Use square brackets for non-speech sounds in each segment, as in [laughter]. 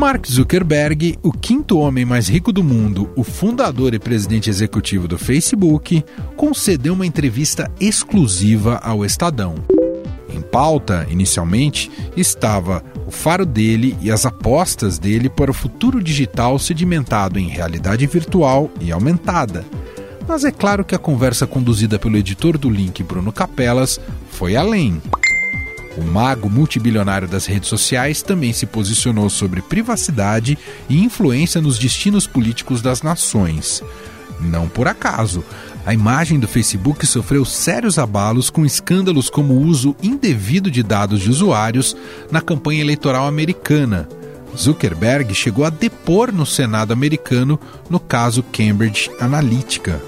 Mark Zuckerberg, o quinto homem mais rico do mundo, o fundador e presidente executivo do Facebook, concedeu uma entrevista exclusiva ao Estadão. Em pauta, inicialmente, estava o faro dele e as apostas dele para o futuro digital sedimentado em realidade virtual e aumentada. Mas é claro que a conversa conduzida pelo editor do Link, Bruno Capelas, foi além. O mago multibilionário das redes sociais também se posicionou sobre privacidade e influência nos destinos políticos das nações. Não por acaso, a imagem do Facebook sofreu sérios abalos com escândalos como o uso indevido de dados de usuários na campanha eleitoral americana. Zuckerberg chegou a depor no Senado americano no caso Cambridge Analytica.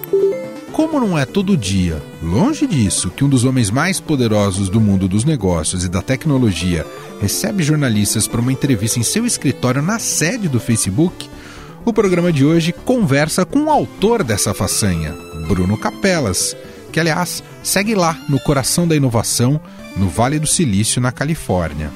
Como não é todo dia, longe disso, que um dos homens mais poderosos do mundo dos negócios e da tecnologia recebe jornalistas para uma entrevista em seu escritório na sede do Facebook, o programa de hoje conversa com o autor dessa façanha, Bruno Capelas, que aliás segue lá no coração da inovação, no Vale do Silício, na Califórnia.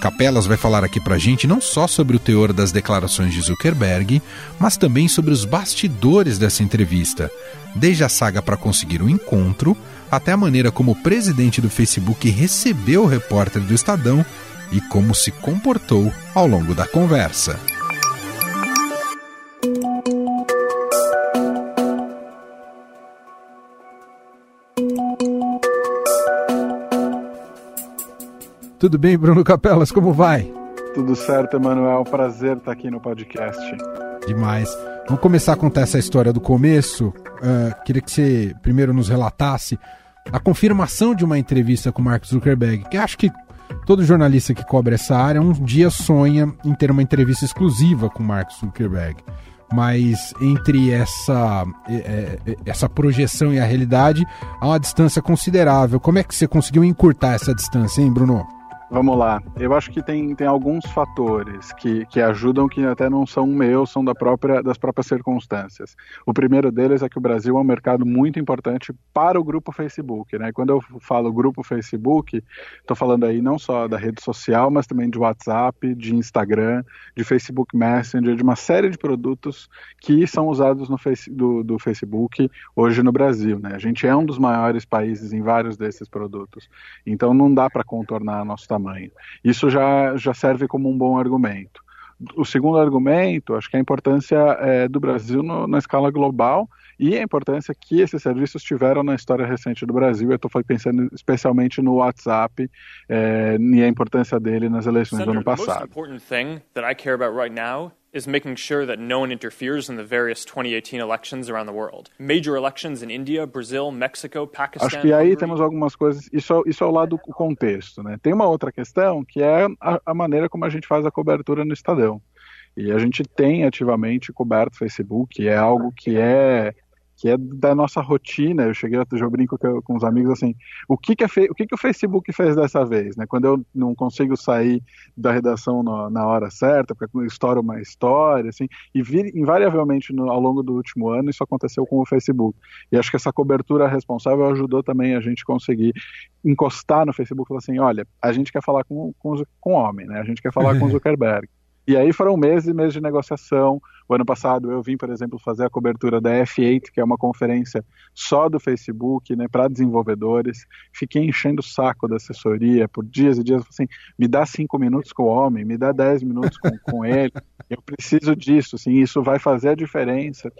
Capelas vai falar aqui pra gente não só sobre o teor das declarações de Zuckerberg, mas também sobre os bastidores dessa entrevista, desde a saga para conseguir o um encontro, até a maneira como o presidente do Facebook recebeu o repórter do Estadão e como se comportou ao longo da conversa. Tudo bem, Bruno Capelas? Como vai? Tudo certo, Emanuel. Prazer estar aqui no podcast. Demais. Vamos começar a contar essa história do começo. Uh, queria que você primeiro nos relatasse a confirmação de uma entrevista com Mark Zuckerberg, que acho que todo jornalista que cobre essa área um dia sonha em ter uma entrevista exclusiva com Mark Zuckerberg. Mas entre essa, é, é, essa projeção e a realidade há uma distância considerável. Como é que você conseguiu encurtar essa distância, hein, Bruno? Vamos lá. Eu acho que tem, tem alguns fatores que, que ajudam que até não são meus, são da própria, das próprias circunstâncias. O primeiro deles é que o Brasil é um mercado muito importante para o grupo Facebook. Né? Quando eu falo grupo Facebook, estou falando aí não só da rede social, mas também de WhatsApp, de Instagram, de Facebook Messenger, de uma série de produtos que são usados no face, do, do Facebook hoje no Brasil. Né? A gente é um dos maiores países em vários desses produtos. Então não dá para contornar nosso tamanho. Isso já, já serve como um bom argumento. O segundo argumento, acho que é a importância é, do Brasil no, na escala global e a importância que esses serviços tiveram na história recente do Brasil. Eu estou pensando especialmente no WhatsApp é, e a importância dele nas eleições Senator, do ano passado is making sure that no one interferes in the various 2018 elections around the world. Major elections in India, Brazil, Mexico, Pakistan. Acho que aí temos algumas coisas. Isso, isso é o lado do contexto, né? Tem uma outra questão que é a, a maneira como a gente faz a cobertura no Estadão. E a gente tem ativamente coberto o Facebook, é algo que é que é da nossa rotina. Eu cheguei, eu brinco com os amigos assim, o que que, é o, que que o Facebook fez dessa vez, né? Quando eu não consigo sair da redação na, na hora certa, porque estoura uma história, assim, e vir, invariavelmente no, ao longo do último ano isso aconteceu com o Facebook. E acho que essa cobertura responsável ajudou também a gente conseguir encostar no Facebook e falar assim, olha, a gente quer falar com, com, com homem, né? A gente quer falar com o [laughs] Zuckerberg. E aí foram meses e meses de negociação. O ano passado eu vim, por exemplo, fazer a cobertura da F8, que é uma conferência só do Facebook, né, para desenvolvedores. Fiquei enchendo o saco da assessoria por dias e dias, assim, me dá cinco minutos com o homem, me dá dez minutos com, com ele. Eu preciso disso, assim, isso vai fazer a diferença.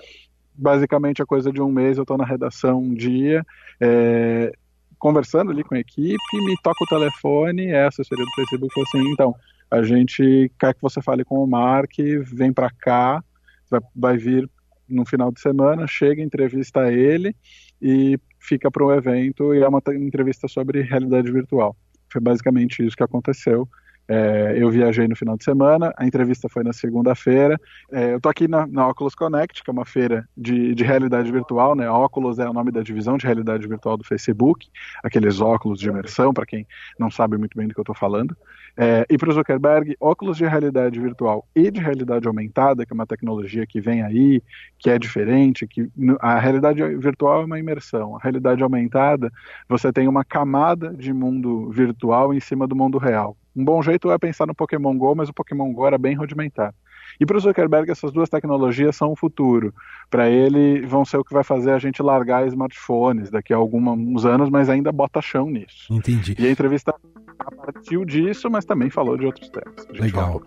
Basicamente, a coisa de um mês eu estou na redação um dia, é, conversando ali com a equipe, me toca o telefone, é a assessoria do Facebook, falou assim, então a gente quer que você fale com o Mark, vem para cá, vai, vai, vir no final de semana, chega, entrevista ele e fica para o evento e é uma entrevista sobre realidade virtual. Foi basicamente isso que aconteceu. É, eu viajei no final de semana, a entrevista foi na segunda-feira. É, eu tô aqui na, na, Oculus Connect, que é uma feira de, de, realidade virtual, né? A Oculus é o nome da divisão de realidade virtual do Facebook, aqueles óculos de imersão, para quem não sabe muito bem do que eu estou falando. É, e para o Zuckerberg, óculos de realidade virtual e de realidade aumentada, que é uma tecnologia que vem aí, que é diferente, que a realidade virtual é uma imersão, a realidade aumentada, você tem uma camada de mundo virtual em cima do mundo real Um bom jeito é pensar no Pokémon Go, mas o Pokémon Go era bem rudimentar. E para o Zuckerberg, essas duas tecnologias são o futuro. Para ele, vão ser o que vai fazer a gente largar smartphones daqui a alguns anos, mas ainda bota chão nisso. Entendi. E a entrevista partiu disso, mas também falou de outros temas. Legal.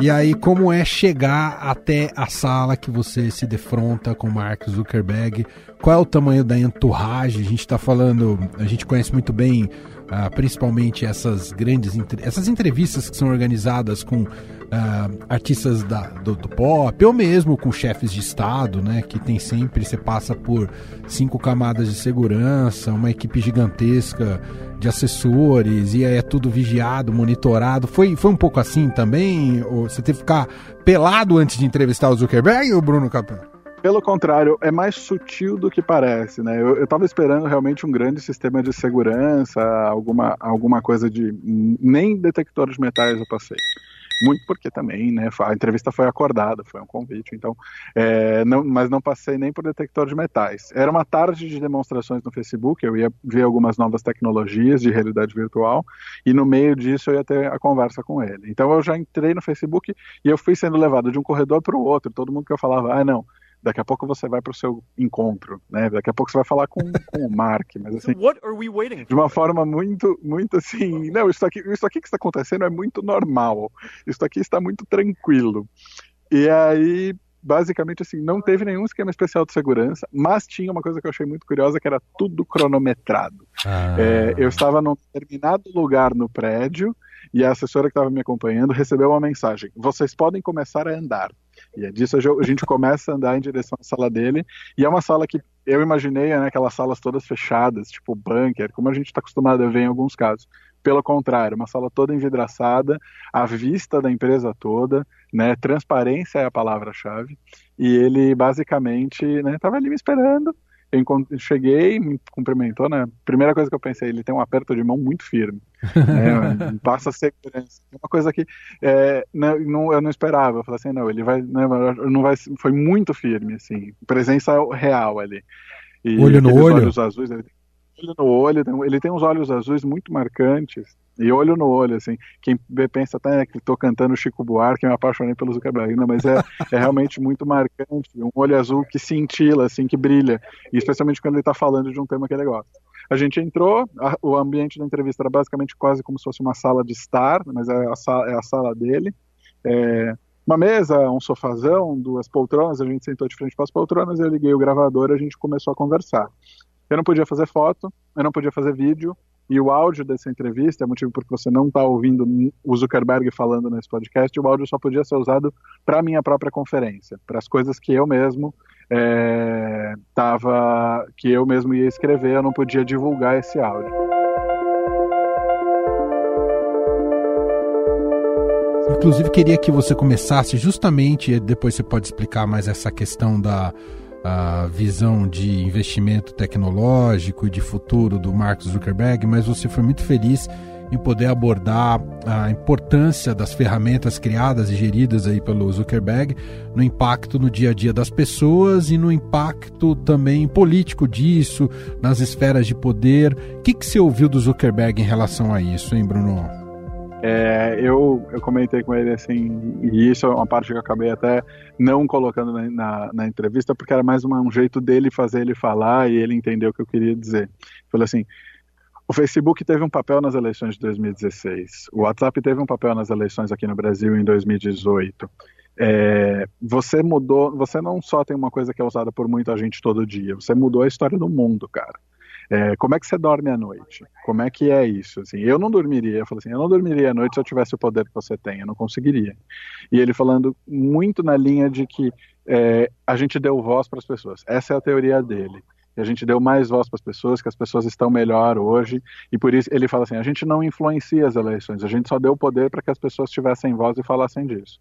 E aí, como é chegar até a sala que você se defronta com Mark Zuckerberg? Qual é o tamanho da entourage? A gente está falando, a gente conhece muito bem Uh, principalmente essas grandes essas entrevistas que são organizadas com uh, artistas da, do, do, pop ou mesmo com chefes de estado, né? Que tem sempre você passa por cinco camadas de segurança, uma equipe gigantesca de assessores e é tudo vigiado, monitorado. Foi, foi um pouco assim também? Ou você teve que ficar pelado antes de entrevistar o Zuckerberg ou o Bruno Capão? Pelo contrário, é mais sutil do que parece, né? Eu, estava esperando realmente um grande sistema de segurança, alguma, alguma coisa de. Nem detector de metais eu passei. Muito porque também, né? A entrevista foi acordada, foi um convite, então. É, não, mas não passei nem por detector de metais. Era uma tarde de demonstrações no Facebook, eu ia ver algumas novas tecnologias de realidade virtual, e no meio disso eu ia ter a conversa com ele. Então eu já entrei no Facebook e eu fui sendo levado de um corredor para o outro. Todo mundo que eu falava, ah, não daqui a pouco você vai para o seu encontro, né? Daqui a pouco você vai falar com, [laughs] com o Mark, mas assim, de uma forma muito, muito assim, não, isso aqui, isso aqui que está acontecendo é muito normal, isso aqui está muito tranquilo. E aí, basicamente assim, não teve nenhum esquema especial de segurança, mas tinha uma coisa que eu achei muito curiosa, que era tudo cronometrado. Ah. É, eu estava num determinado lugar no prédio e a assessora que estava me acompanhando recebeu uma mensagem: vocês podem começar a andar. E é disso a gente começa a andar em direção à sala dele. E é uma sala que eu imaginei, né, aquelas salas todas fechadas, tipo bunker, como a gente está acostumado a ver em alguns casos. Pelo contrário, uma sala toda envidraçada, à vista da empresa toda, né, transparência é a palavra-chave. E ele basicamente estava né, ali me esperando eu cheguei, me cumprimentou, né? Primeira coisa que eu pensei, ele tem um aperto de mão muito firme. né? [laughs] Passa segurança. Uma coisa que é, não, não, eu não esperava. Eu falei assim, não, ele vai, né, não vai, foi muito firme, assim, presença real ali. E olho no olho. Olhos azuis, ele tem olho no olho, ele tem uns olhos azuis muito marcantes. E olho no olho, assim. Quem pensa até que estou cantando Chico Buarque, eu me apaixonei pelo Zuckerberg. Não, mas é, é realmente muito marcante. Um olho azul que cintila, assim, que brilha. E especialmente quando ele está falando de um tema que ele gosta. A gente entrou, a, o ambiente da entrevista era basicamente quase como se fosse uma sala de estar, mas é a sala, é a sala dele. É, uma mesa, um sofazão, duas poltronas, a gente sentou de frente para as poltronas, eu liguei o gravador e a gente começou a conversar. Eu não podia fazer foto, eu não podia fazer vídeo, e o áudio dessa entrevista, é motivo porque você não está ouvindo o Zuckerberg falando nesse podcast, o áudio só podia ser usado para a minha própria conferência, para as coisas que eu mesmo é, tava, que eu mesmo ia escrever, eu não podia divulgar esse áudio. Inclusive queria que você começasse justamente, depois você pode explicar mais essa questão da a visão de investimento tecnológico e de futuro do Mark Zuckerberg, mas você foi muito feliz em poder abordar a importância das ferramentas criadas e geridas aí pelo Zuckerberg no impacto no dia a dia das pessoas e no impacto também político disso, nas esferas de poder. O que, que você ouviu do Zuckerberg em relação a isso, hein, Bruno? É, eu, eu comentei com ele assim, e isso é uma parte que eu acabei até não colocando na, na, na entrevista, porque era mais uma, um jeito dele fazer ele falar e ele entender o que eu queria dizer. Falei assim: o Facebook teve um papel nas eleições de 2016, o WhatsApp teve um papel nas eleições aqui no Brasil em 2018. É, você mudou, você não só tem uma coisa que é usada por muita gente todo dia, você mudou a história do mundo, cara. É, como é que você dorme à noite? Como é que é isso? Assim, eu não dormiria, eu falei assim, eu não dormiria à noite se eu tivesse o poder que você tem, eu não conseguiria. E ele falando muito na linha de que é, a gente deu voz para as pessoas. Essa é a teoria dele. a gente deu mais voz para as pessoas, que as pessoas estão melhor hoje, e por isso ele fala assim: a gente não influencia as eleições, a gente só deu poder para que as pessoas tivessem voz e falassem disso.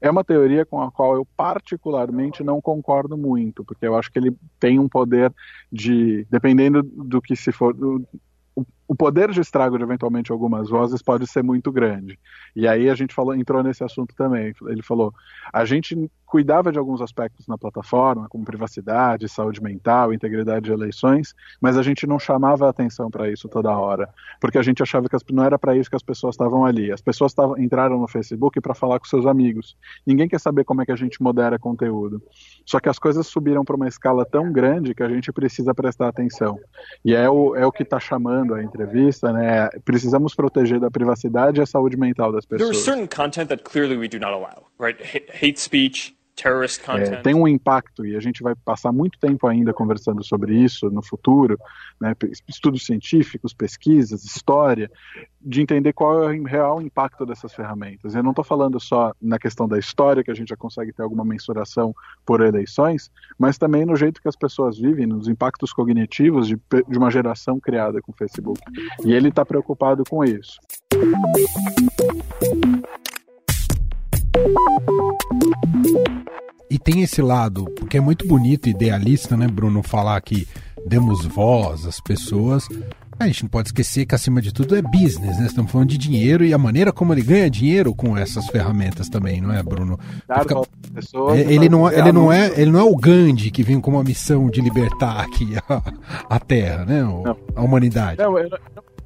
É uma teoria com a qual eu particularmente não concordo muito, porque eu acho que ele tem um poder de, dependendo do que se for, o, o poder de estrago de eventualmente algumas vozes pode ser muito grande. E aí a gente falou, entrou nesse assunto também. Ele falou: a gente cuidava de alguns aspectos na plataforma, como privacidade, saúde mental, integridade de eleições, mas a gente não chamava atenção para isso toda hora, porque a gente achava que não era para isso que as pessoas estavam ali. As pessoas tavam, entraram no Facebook para falar com seus amigos. Ninguém quer saber como é que a gente modera conteúdo. Só que as coisas subiram para uma escala tão grande que a gente precisa prestar atenção. E é o, é o que está chamando a entrevista, né? Precisamos proteger da privacidade e a saúde mental das pessoas. There is certain content that clearly we do not allow, right? Hate speech, é, tem um impacto e a gente vai passar muito tempo ainda conversando sobre isso no futuro, né, estudos científicos, pesquisas, história, de entender qual é o real impacto dessas ferramentas. Eu não estou falando só na questão da história, que a gente já consegue ter alguma mensuração por eleições, mas também no jeito que as pessoas vivem, nos impactos cognitivos de, de uma geração criada com o Facebook. E ele está preocupado com isso. E tem esse lado, porque é muito bonito e idealista, né, Bruno, falar que demos voz às pessoas. A gente não pode esquecer que, acima de tudo, é business, né? Estamos falando de dinheiro e a maneira como ele ganha dinheiro com essas ferramentas também, não é, Bruno? Fica... É, ele, não, é, ele, não é, ele não é o Gandhi que vem com uma missão de libertar aqui a, a Terra, né? A humanidade. Não, eu,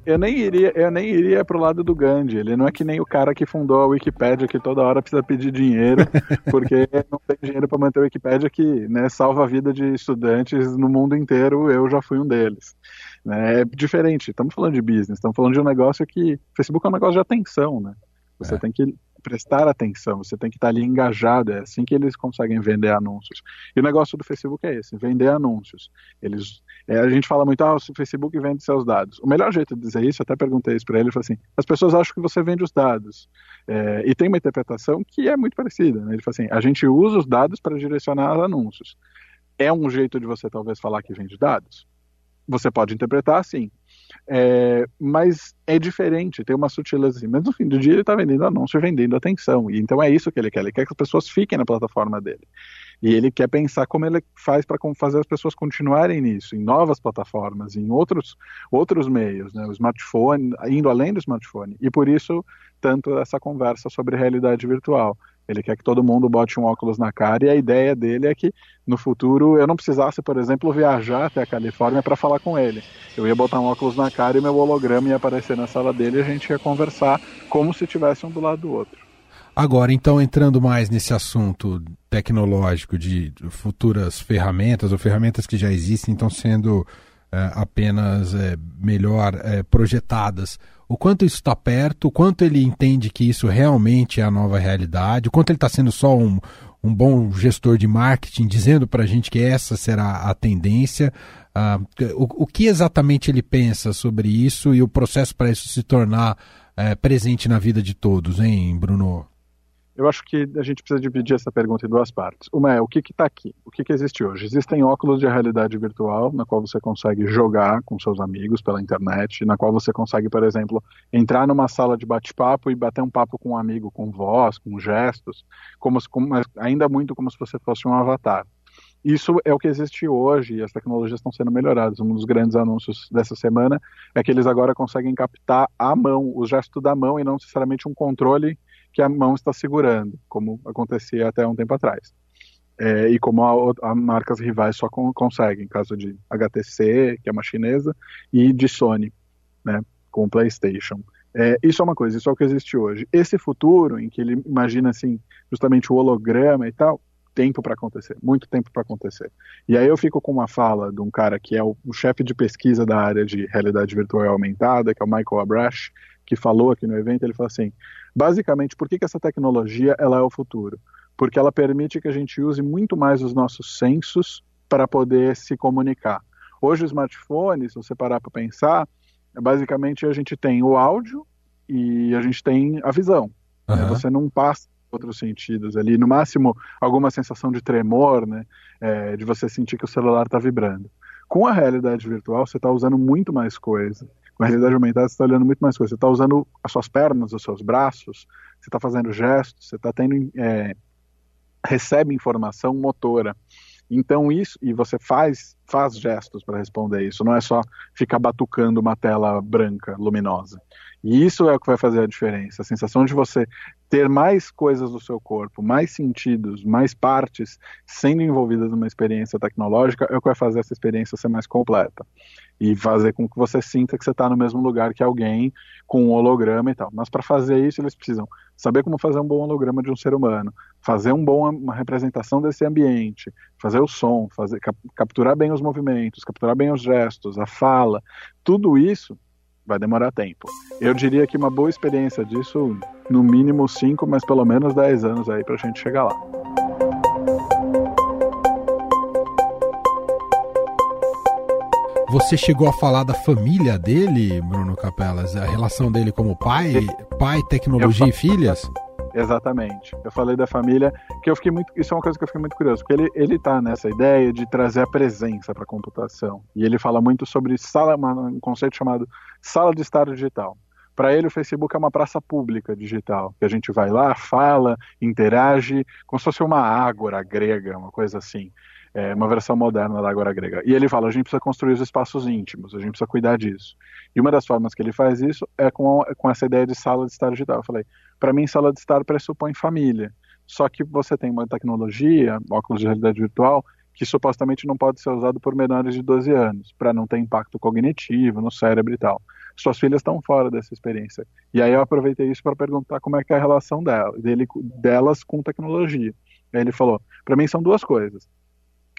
eu nem iria, eu nem iria pro lado do Gandhi. Ele não é que nem o cara que fundou a Wikipédia que toda hora precisa pedir dinheiro, [laughs] porque não tem dinheiro para manter a Wikipédia que, né, salva a vida de estudantes no mundo inteiro. Eu já fui um deles. Né? É diferente. Estamos falando de business. Estamos falando de um negócio que Facebook é um negócio de atenção, né? Você é. tem que prestar atenção, você tem que estar ali engajado, é assim que eles conseguem vender anúncios. E o negócio do Facebook é esse, vender anúncios. Eles, é, a gente fala muito, ah, o Facebook vende seus dados. O melhor jeito de dizer isso, até perguntei isso para ele, falou assim, as pessoas acham que você vende os dados. É, e tem uma interpretação que é muito parecida. Né? Ele falou assim, a gente usa os dados para direcionar anúncios. É um jeito de você talvez falar que vende dados? Você pode interpretar assim. É, mas é diferente, tem uma sutileza assim. Mas no fim do dia ele está vendendo anúncio, vendendo atenção. E então é isso que ele quer. Ele quer que as pessoas fiquem na plataforma dele. E ele quer pensar como ele faz para fazer as pessoas continuarem nisso, em novas plataformas, em outros, outros meios, né? o smartphone, indo além do smartphone. E por isso, tanto essa conversa sobre realidade virtual. Ele quer que todo mundo bote um óculos na cara e a ideia dele é que no futuro eu não precisasse, por exemplo, viajar até a Califórnia para falar com ele. Eu ia botar um óculos na cara e meu holograma ia aparecer na sala dele e a gente ia conversar como se tivesse um do lado do outro. Agora, então, entrando mais nesse assunto tecnológico de futuras ferramentas ou ferramentas que já existem estão sendo apenas é, melhor é, projetadas. O quanto isso está perto, o quanto ele entende que isso realmente é a nova realidade, o quanto ele está sendo só um, um bom gestor de marketing, dizendo para a gente que essa será a tendência. Uh, o, o, que exatamente ele pensa sobre isso e o processo para isso se tornar é, presente na vida de todos, hein, Bruno? Eu acho que a gente precisa dividir essa pergunta em duas partes. Uma é o que está aqui, o que, que, existe hoje. Existem óculos de realidade virtual, na qual você consegue jogar com seus amigos pela internet, na qual você consegue, por exemplo, entrar numa sala de bate-papo e bater um papo com um amigo, com voz, com gestos, como, como, ainda muito como se você fosse um avatar. Isso é o que existe hoje e as tecnologias estão sendo melhoradas. Um dos grandes anúncios dessa semana é que eles agora conseguem captar a mão, o gesto da mão e não necessariamente um controle que a mão está segurando, como acontecia até um tempo atrás. É, e como a, a, marcas rivais só con conseguem, caso de HTC, que é uma chinesa, e de Sony, né, com o PlayStation. É, isso é uma coisa, isso é o que existe hoje. Esse futuro, em que ele imagina assim, justamente o holograma e tal, tempo para acontecer, muito tempo para acontecer. E aí eu fico com uma fala de um cara que é o, o chefe de pesquisa da área de realidade virtual aumentada, que é o Michael Abrash, que falou aqui no evento, ele falou assim: basicamente, por que, que essa tecnologia ela é o futuro? Porque ela permite que a gente use muito mais os nossos sensos para poder se comunicar. Hoje, o smartphone, se você parar para pensar, basicamente a gente tem o áudio e a gente tem a visão. Uhum. Você não passa outros sentidos ali, no máximo alguma sensação de tremor, né, é, de você sentir que o celular está vibrando. Com a realidade virtual, você está usando muito mais coisa com a realidade aumentada, você está olhando muito mais coisas. Você está usando as suas pernas, os seus braços, você está fazendo gestos, você está tendo. É, recebe informação motora. Então isso, e você faz, faz gestos para responder isso, não é só ficar batucando uma tela branca, luminosa. E isso é o que vai fazer a diferença. A sensação de você ter mais coisas do seu corpo, mais sentidos, mais partes sendo envolvidas numa experiência tecnológica é o que vai fazer essa experiência ser mais completa. E fazer com que você sinta que você está no mesmo lugar que alguém com um holograma e tal. Mas para fazer isso, eles precisam saber como fazer um bom holograma de um ser humano, fazer um bom, uma representação desse ambiente, fazer o som, fazer, cap, capturar bem os movimentos, capturar bem os gestos, a fala. Tudo isso vai demorar tempo. Eu diria que uma boa experiência disso, no mínimo 5, mas pelo menos 10 anos aí para a gente chegar lá. Você chegou a falar da família dele, Bruno Capelas? A relação dele como pai, pai, tecnologia e filhas? Exatamente. Eu falei da família, que eu fiquei muito. Isso é uma coisa que eu fiquei muito curioso, porque ele, ele tá nessa ideia de trazer a presença para a computação. E ele fala muito sobre sala, um conceito chamado sala de estar digital. Para ele, o Facebook é uma praça pública digital, que a gente vai lá, fala, interage, como se fosse uma ágora grega, uma coisa assim. É uma versão moderna da ágora grega. E ele fala: a gente precisa construir os espaços íntimos, a gente precisa cuidar disso. E uma das formas que ele faz isso é com, com essa ideia de sala de estar digital. Eu falei: para mim, sala de estar pressupõe família. Só que você tem uma tecnologia, óculos de realidade virtual, que supostamente não pode ser usado por menores de 12 anos, para não ter impacto cognitivo no cérebro e tal. Suas filhas estão fora dessa experiência. E aí eu aproveitei isso para perguntar como é que é a relação dela, dele, delas com tecnologia. Aí ele falou: para mim são duas coisas.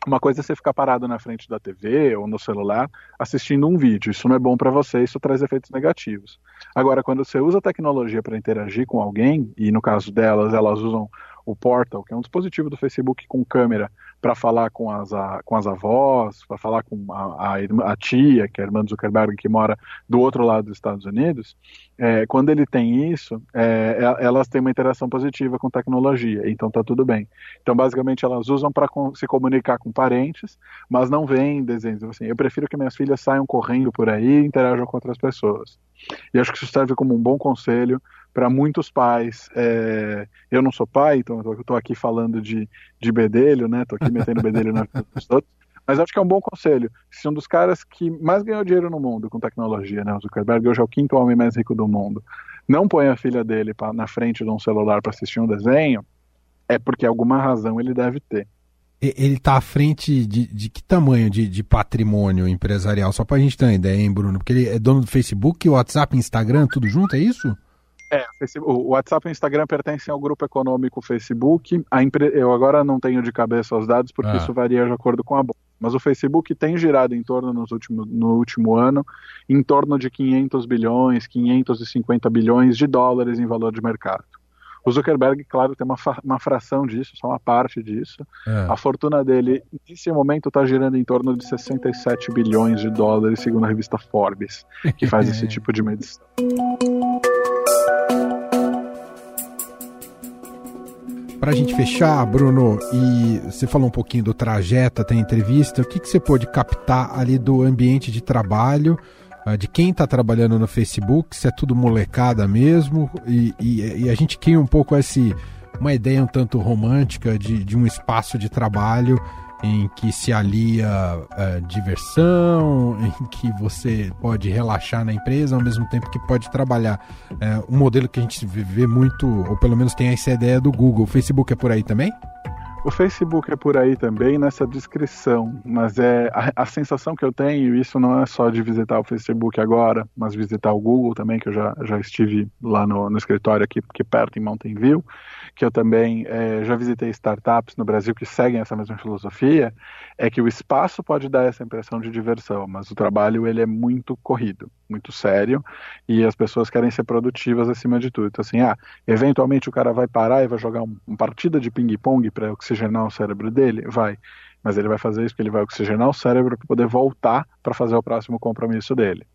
Uma coisa é você ficar parado na frente da TV ou no celular assistindo um vídeo. Isso não é bom para você, isso traz efeitos negativos. Agora, quando você usa a tecnologia para interagir com alguém, e no caso delas, elas usam o Portal, que é um dispositivo do Facebook com câmera para falar com as, a, com as avós, para falar com a, a, a, tia, que é a irmã do Zuckerberg, que mora do outro lado dos Estados Unidos, é, quando ele tem isso, é, é elas têm uma interação positiva com tecnologia, então tá tudo bem. Então, basicamente, elas usam para se comunicar com parentes, mas não veem desenhos. Assim, eu prefiro que minhas filhas saiam correndo por aí e interajam com outras pessoas. E acho que isso serve como um bom conselho para muitos pais. É, eu não sou pai, então eu estou aqui falando de, de bedelho, né? Estou aqui metendo bedelho na vida dos outros. Mas acho que é um bom conselho. Se um dos caras que mais ganhou dinheiro no mundo com tecnologia, né? O Zuckerberg hoje é o quinto homem mais rico do mundo. Não põe a filha dele pra, na frente de um celular para assistir um desenho, é porque alguma razão ele deve ter. Ele está à frente de, de que tamanho de, de patrimônio empresarial? Só para a gente ter uma ideia, hein, Bruno? Porque ele é dono do Facebook, WhatsApp, Instagram, tudo junto, é isso? É, o WhatsApp e o Instagram pertencem ao grupo econômico Facebook. A empre... Eu agora não tenho de cabeça os dados porque ah. isso varia de acordo com a bolsa. Mas o Facebook tem girado em torno nos últimos, no último ano em torno de 500 bilhões, 550 bilhões de dólares em valor de mercado. O Zuckerberg, claro, tem uma, uma fração disso, só uma parte disso. É. A fortuna dele, nesse momento, está girando em torno de 67 bilhões de dólares, segundo a revista Forbes, que faz [laughs] esse tipo de medição. Para a gente fechar, Bruno, e você falou um pouquinho do trajeto até a entrevista, o que, que você pôde captar ali do ambiente de trabalho, ah, de quem está trabalhando no Facebook, se é tudo molecada mesmo, e, e, e, a gente cria um pouco esse, uma ideia um tanto romântica de, de um espaço de trabalho em que se alia é, diversão, em que você pode relaxar na empresa ao mesmo tempo que pode trabalhar. É, um modelo que a gente vê muito, ou pelo menos tem essa ideia do Google. O Facebook é por aí também? O Facebook é por aí também nessa descrição, mas é a, a, sensação que eu tenho, isso não é só de visitar o Facebook agora, mas visitar o Google também, que eu já, já estive lá no, no escritório aqui, aqui perto em Mountain View, que eu também é, já visitei startups no Brasil que seguem essa mesma filosofia, é que o espaço pode dar essa impressão de diversão, mas o trabalho ele é muito corrido, muito sério, e as pessoas querem ser produtivas acima de tudo. Então, assim, ah, eventualmente o cara vai parar e vai jogar um, uma partida de ping-pong para oxigenar o cérebro dele? Vai. Mas ele vai fazer isso porque ele vai oxigenar o cérebro para poder voltar para fazer o próximo compromisso dele.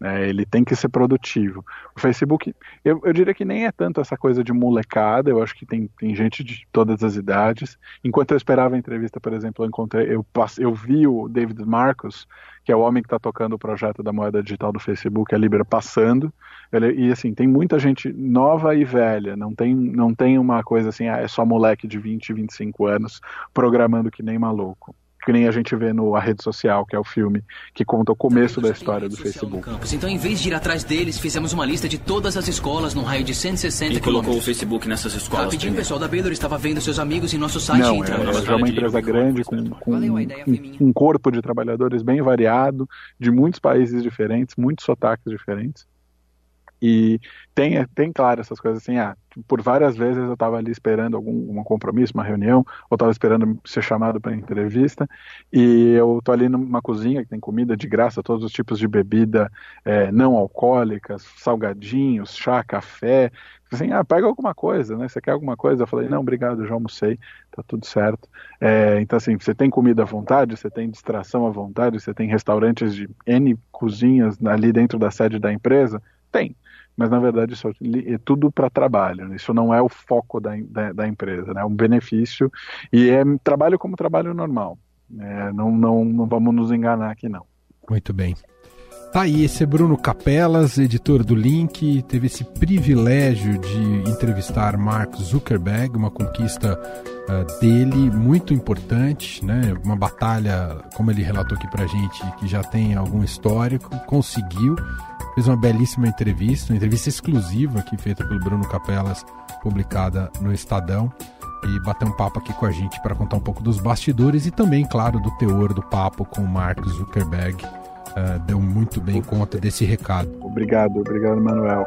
Né? Ele tem que ser produtivo. O Facebook, eu, eu, diria que nem é tanto essa coisa de molecada, eu acho que tem, tem gente de todas as idades. Enquanto eu esperava a entrevista, por exemplo, eu encontrei, eu, eu vi o David Marcos, que é o homem que está tocando o projeto da moeda digital do Facebook, a Libra, passando. Ele, e assim, tem muita gente nova e velha, não tem, não tem uma coisa assim, ah, é só moleque de 20, 25 anos programando que nem maluco que nem a gente vê no A Rede Social, que é o filme que conta o começo da história do Facebook. Então, em vez de ir atrás deles, fizemos uma lista de todas as escolas num raio de 160 E colocou o Facebook nessas escolas. Rapidinho, o pessoal da Baylor estava vendo seus amigos em nosso site. Não, é, é uma empresa grande com, com um, um corpo de trabalhadores bem variado, de muitos países diferentes, muitos sotaques diferentes. E tem, tem claro essas coisas assim, ah, por várias vezes eu estava ali esperando algum um compromisso, uma reunião, ou estava esperando ser chamado para entrevista, e eu tô ali numa cozinha que tem comida de graça, todos os tipos de bebida é, não alcoólicas, salgadinhos, chá, café, assim, ah, pega alguma coisa, né? Você quer alguma coisa? Eu falei, não, obrigado, já almocei, tá tudo certo. É, então, assim, você tem comida à vontade, você tem distração à vontade, você tem restaurantes de N cozinhas ali dentro da sede da empresa? Tem mas na verdade isso é tudo para trabalho, né? isso não é o foco da, da, da, empresa, né? é um benefício e é trabalho como trabalho normal, é, não, não, não vamos nos enganar aqui não. Muito bem. Tá aí, esse é Bruno Capelas, editor do Link, teve esse privilégio de entrevistar Mark Zuckerberg, uma conquista uh, dele muito importante, né? Uma batalha, como ele relatou aqui pra gente, que já tem algum histórico, conseguiu fez uma belíssima entrevista, uma entrevista exclusiva aqui feita pelo Bruno Capelas, publicada no Estadão, e bater um papo aqui com a gente para contar um pouco dos bastidores e também, claro, do teor do papo com o Mark Zuckerberg. Uh, deu muito bem conta desse recado. Obrigado, obrigado, Manuel.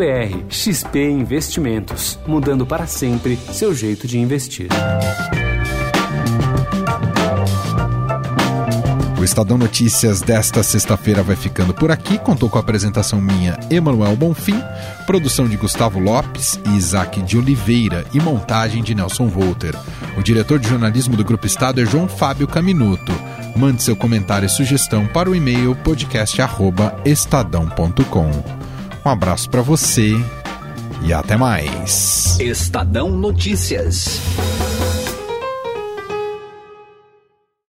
XP Investimentos, mudando para sempre seu jeito de investir. O Estadão Notícias desta sexta-feira vai ficando por aqui. Contou com a apresentação minha, Emanuel Bonfim, produção de Gustavo Lopes e Isaac de Oliveira e montagem de Nelson Volter. O diretor de jornalismo do Grupo Estado é João Fábio Caminuto. Mande seu comentário e sugestão para o e-mail podcast@estadão.com. Um abraço para você e até mais. Estadão Notícias.